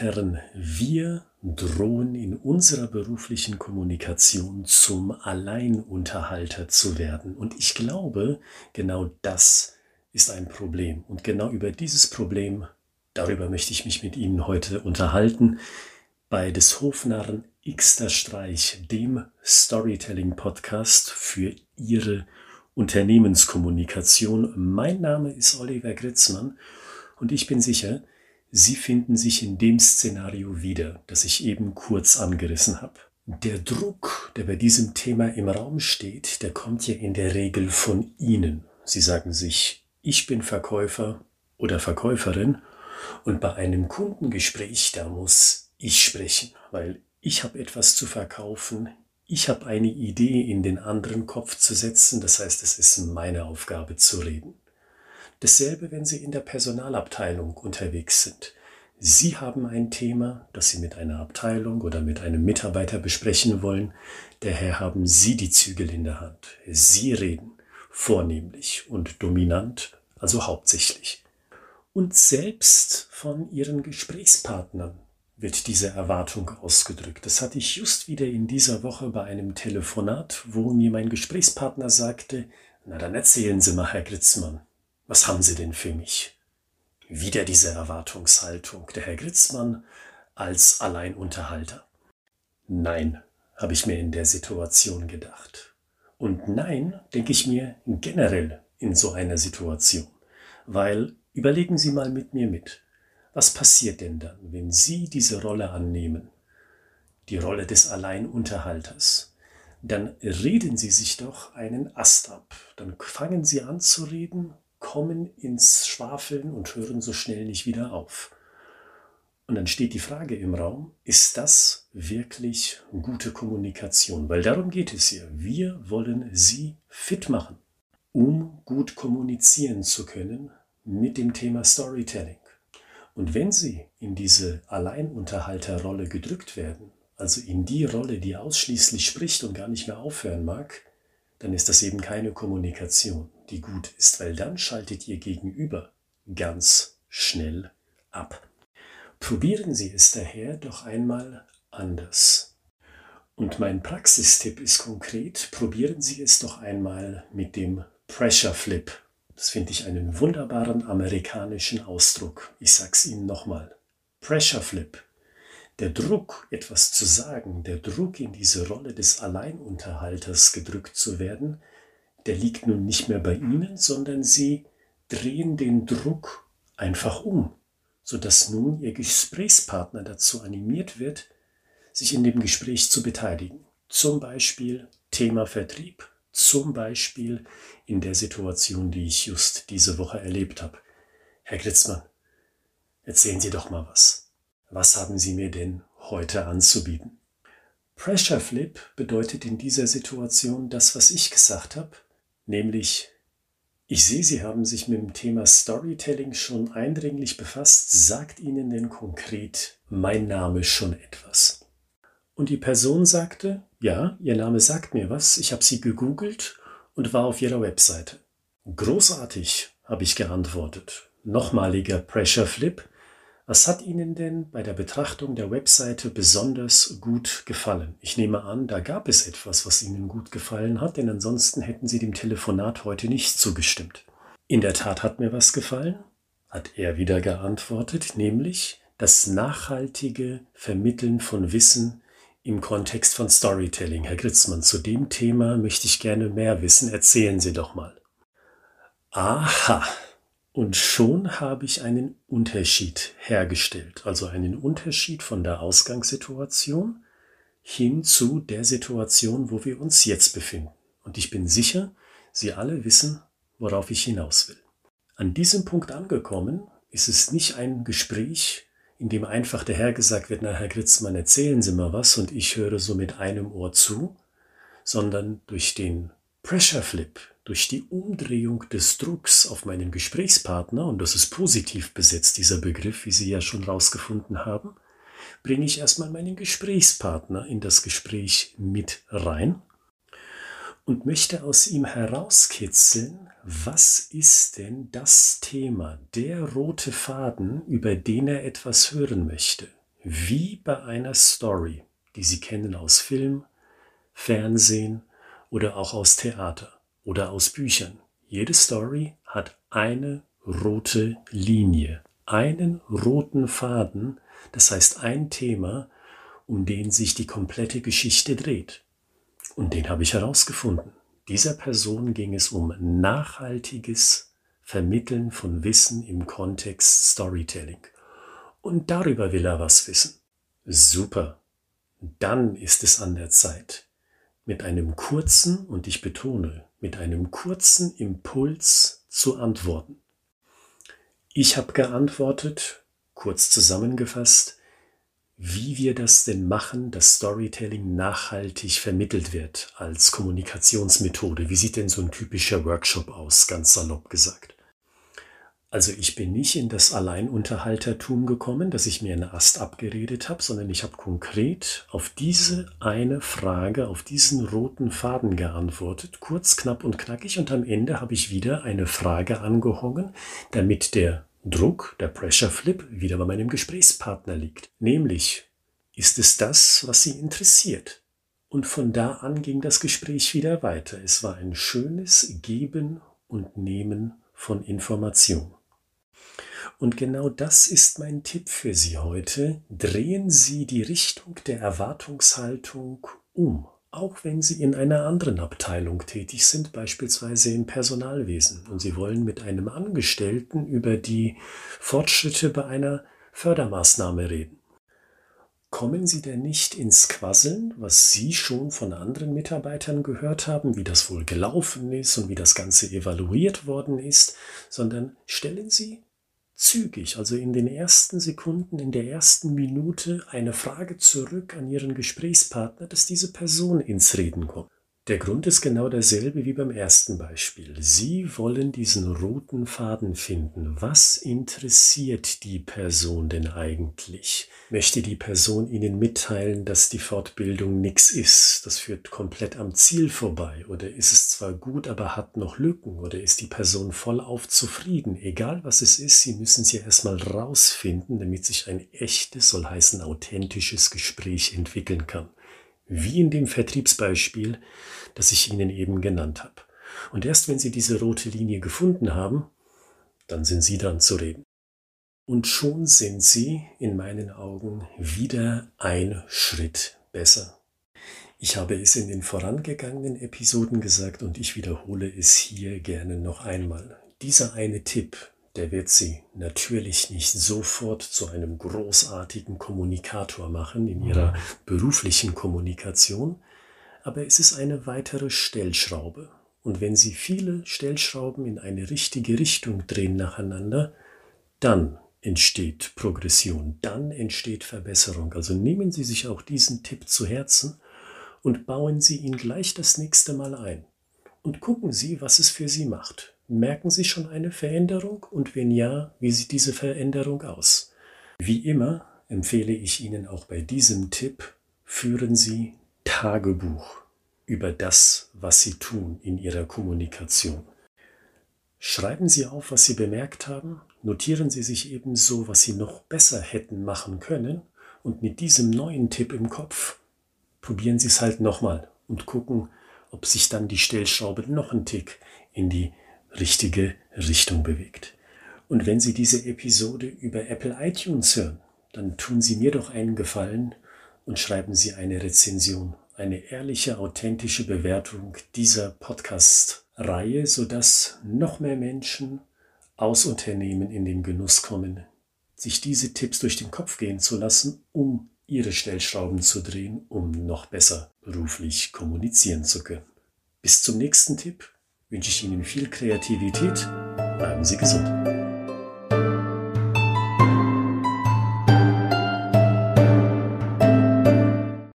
Herren, wir drohen in unserer beruflichen Kommunikation zum Alleinunterhalter zu werden. Und ich glaube, genau das ist ein Problem. Und genau über dieses Problem, darüber möchte ich mich mit Ihnen heute unterhalten, bei des Hofnarren Xter Streich, dem Storytelling-Podcast für Ihre Unternehmenskommunikation. Mein Name ist Oliver Gritzmann und ich bin sicher, Sie finden sich in dem Szenario wieder, das ich eben kurz angerissen habe. Der Druck, der bei diesem Thema im Raum steht, der kommt ja in der Regel von Ihnen. Sie sagen sich, ich bin Verkäufer oder Verkäuferin und bei einem Kundengespräch, da muss ich sprechen, weil ich habe etwas zu verkaufen, ich habe eine Idee in den anderen Kopf zu setzen, das heißt, es ist meine Aufgabe zu reden. Dasselbe, wenn Sie in der Personalabteilung unterwegs sind. Sie haben ein Thema, das Sie mit einer Abteilung oder mit einem Mitarbeiter besprechen wollen. Daher haben Sie die Zügel in der Hand. Sie reden vornehmlich und dominant, also hauptsächlich. Und selbst von Ihren Gesprächspartnern wird diese Erwartung ausgedrückt. Das hatte ich just wieder in dieser Woche bei einem Telefonat, wo mir mein Gesprächspartner sagte, na dann erzählen Sie mal, Herr Gritzmann, was haben Sie denn für mich? Wieder diese Erwartungshaltung, der Herr Gritzmann als Alleinunterhalter. Nein, habe ich mir in der Situation gedacht. Und nein, denke ich mir generell in so einer Situation. Weil, überlegen Sie mal mit mir mit, was passiert denn dann, wenn Sie diese Rolle annehmen? Die Rolle des Alleinunterhalters dann reden Sie sich doch einen Ast ab. Dann fangen Sie an zu reden kommen ins Schwafeln und hören so schnell nicht wieder auf. Und dann steht die Frage im Raum, ist das wirklich gute Kommunikation? Weil darum geht es hier. Wir wollen Sie fit machen, um gut kommunizieren zu können mit dem Thema Storytelling. Und wenn Sie in diese Alleinunterhalterrolle gedrückt werden, also in die Rolle, die ausschließlich spricht und gar nicht mehr aufhören mag, dann ist das eben keine Kommunikation, die gut ist, weil dann schaltet ihr Gegenüber ganz schnell ab. Probieren Sie es daher doch einmal anders. Und mein Praxistipp ist konkret, probieren Sie es doch einmal mit dem Pressure Flip. Das finde ich einen wunderbaren amerikanischen Ausdruck. Ich sag's Ihnen nochmal. Pressure Flip der Druck, etwas zu sagen, der Druck in diese Rolle des Alleinunterhalters gedrückt zu werden, der liegt nun nicht mehr bei Ihnen, sondern Sie drehen den Druck einfach um, sodass nun Ihr Gesprächspartner dazu animiert wird, sich in dem Gespräch zu beteiligen. Zum Beispiel Thema Vertrieb, zum Beispiel in der Situation, die ich just diese Woche erlebt habe. Herr Gritzmann, erzählen Sie doch mal was was haben Sie mir denn heute anzubieten? Pressure Flip bedeutet in dieser Situation das, was ich gesagt habe, nämlich ich sehe, Sie haben sich mit dem Thema Storytelling schon eindringlich befasst. Sagt Ihnen denn konkret mein Name schon etwas? Und die Person sagte, ja, Ihr Name sagt mir was. Ich habe Sie gegoogelt und war auf Ihrer Webseite. Großartig, habe ich geantwortet. Nochmaliger Pressure Flip. Was hat Ihnen denn bei der Betrachtung der Webseite besonders gut gefallen? Ich nehme an, da gab es etwas, was Ihnen gut gefallen hat, denn ansonsten hätten Sie dem Telefonat heute nicht zugestimmt. In der Tat hat mir was gefallen, hat er wieder geantwortet, nämlich das nachhaltige Vermitteln von Wissen im Kontext von Storytelling. Herr Gritzmann, zu dem Thema möchte ich gerne mehr wissen. Erzählen Sie doch mal. Aha, und schon habe ich einen Unterschied hergestellt, also einen Unterschied von der Ausgangssituation hin zu der Situation, wo wir uns jetzt befinden. Und ich bin sicher, Sie alle wissen, worauf ich hinaus will. An diesem Punkt angekommen, ist es nicht ein Gespräch, in dem einfach der Herr gesagt wird, na Herr Gritzmann, erzählen Sie mal was und ich höre so mit einem Ohr zu, sondern durch den Pressure Flip, durch die Umdrehung des Drucks auf meinen Gesprächspartner, und das ist positiv besetzt, dieser Begriff, wie Sie ja schon rausgefunden haben, bringe ich erstmal meinen Gesprächspartner in das Gespräch mit rein und möchte aus ihm herauskitzeln, was ist denn das Thema, der rote Faden, über den er etwas hören möchte. wie bei einer Story, die Sie kennen aus Film, Fernsehen oder auch aus Theater oder aus Büchern. Jede Story hat eine rote Linie, einen roten Faden, das heißt ein Thema, um den sich die komplette Geschichte dreht. Und den habe ich herausgefunden. Dieser Person ging es um nachhaltiges Vermitteln von Wissen im Kontext Storytelling. Und darüber will er was wissen. Super. Dann ist es an der Zeit, mit einem kurzen, und ich betone, mit einem kurzen Impuls zu antworten. Ich habe geantwortet, kurz zusammengefasst, wie wir das denn machen, dass Storytelling nachhaltig vermittelt wird als Kommunikationsmethode. Wie sieht denn so ein typischer Workshop aus, ganz salopp gesagt? Also ich bin nicht in das Alleinunterhaltertum gekommen, dass ich mir einen Ast abgeredet habe, sondern ich habe konkret auf diese eine Frage, auf diesen roten Faden geantwortet, kurz, knapp und knackig und am Ende habe ich wieder eine Frage angehongen, damit der Druck, der Pressure Flip, wieder bei meinem Gesprächspartner liegt. Nämlich, ist es das, was Sie interessiert? Und von da an ging das Gespräch wieder weiter. Es war ein schönes Geben und Nehmen von Information. Und genau das ist mein Tipp für Sie heute. Drehen Sie die Richtung der Erwartungshaltung um, auch wenn Sie in einer anderen Abteilung tätig sind, beispielsweise im Personalwesen, und Sie wollen mit einem Angestellten über die Fortschritte bei einer Fördermaßnahme reden. Kommen Sie denn nicht ins Quasseln, was Sie schon von anderen Mitarbeitern gehört haben, wie das wohl gelaufen ist und wie das Ganze evaluiert worden ist, sondern stellen Sie zügig, also in den ersten Sekunden, in der ersten Minute eine Frage zurück an Ihren Gesprächspartner, dass diese Person ins Reden kommt. Der Grund ist genau derselbe wie beim ersten Beispiel. Sie wollen diesen roten Faden finden. Was interessiert die Person denn eigentlich? Möchte die Person Ihnen mitteilen, dass die Fortbildung nichts ist? Das führt komplett am Ziel vorbei. Oder ist es zwar gut, aber hat noch Lücken? Oder ist die Person vollauf zufrieden? Egal was es ist, Sie müssen sie erstmal rausfinden, damit sich ein echtes, soll heißen authentisches Gespräch entwickeln kann wie in dem Vertriebsbeispiel, das ich Ihnen eben genannt habe. Und erst wenn Sie diese rote Linie gefunden haben, dann sind Sie dran zu reden. Und schon sind Sie in meinen Augen wieder ein Schritt besser. Ich habe es in den vorangegangenen Episoden gesagt und ich wiederhole es hier gerne noch einmal. Dieser eine Tipp, der wird sie natürlich nicht sofort zu einem großartigen Kommunikator machen in ihrer beruflichen Kommunikation, aber es ist eine weitere Stellschraube. Und wenn Sie viele Stellschrauben in eine richtige Richtung drehen nacheinander, dann entsteht Progression, dann entsteht Verbesserung. Also nehmen Sie sich auch diesen Tipp zu Herzen und bauen Sie ihn gleich das nächste Mal ein. Und gucken Sie, was es für Sie macht. Merken Sie schon eine Veränderung und wenn ja, wie sieht diese Veränderung aus? Wie immer empfehle ich Ihnen auch bei diesem Tipp, führen Sie Tagebuch über das, was Sie tun in Ihrer Kommunikation. Schreiben Sie auf, was Sie bemerkt haben, notieren Sie sich ebenso, was Sie noch besser hätten machen können und mit diesem neuen Tipp im Kopf probieren Sie es halt nochmal und gucken, ob sich dann die Stellschraube noch einen Tick in die richtige Richtung bewegt. Und wenn Sie diese Episode über Apple iTunes hören, dann tun Sie mir doch einen Gefallen und schreiben Sie eine Rezension, eine ehrliche, authentische Bewertung dieser Podcast-Reihe, sodass noch mehr Menschen aus Unternehmen in den Genuss kommen, sich diese Tipps durch den Kopf gehen zu lassen, um ihre Stellschrauben zu drehen, um noch besser beruflich kommunizieren zu können. Bis zum nächsten Tipp wünsche ich Ihnen viel Kreativität. Bleiben Sie gesund.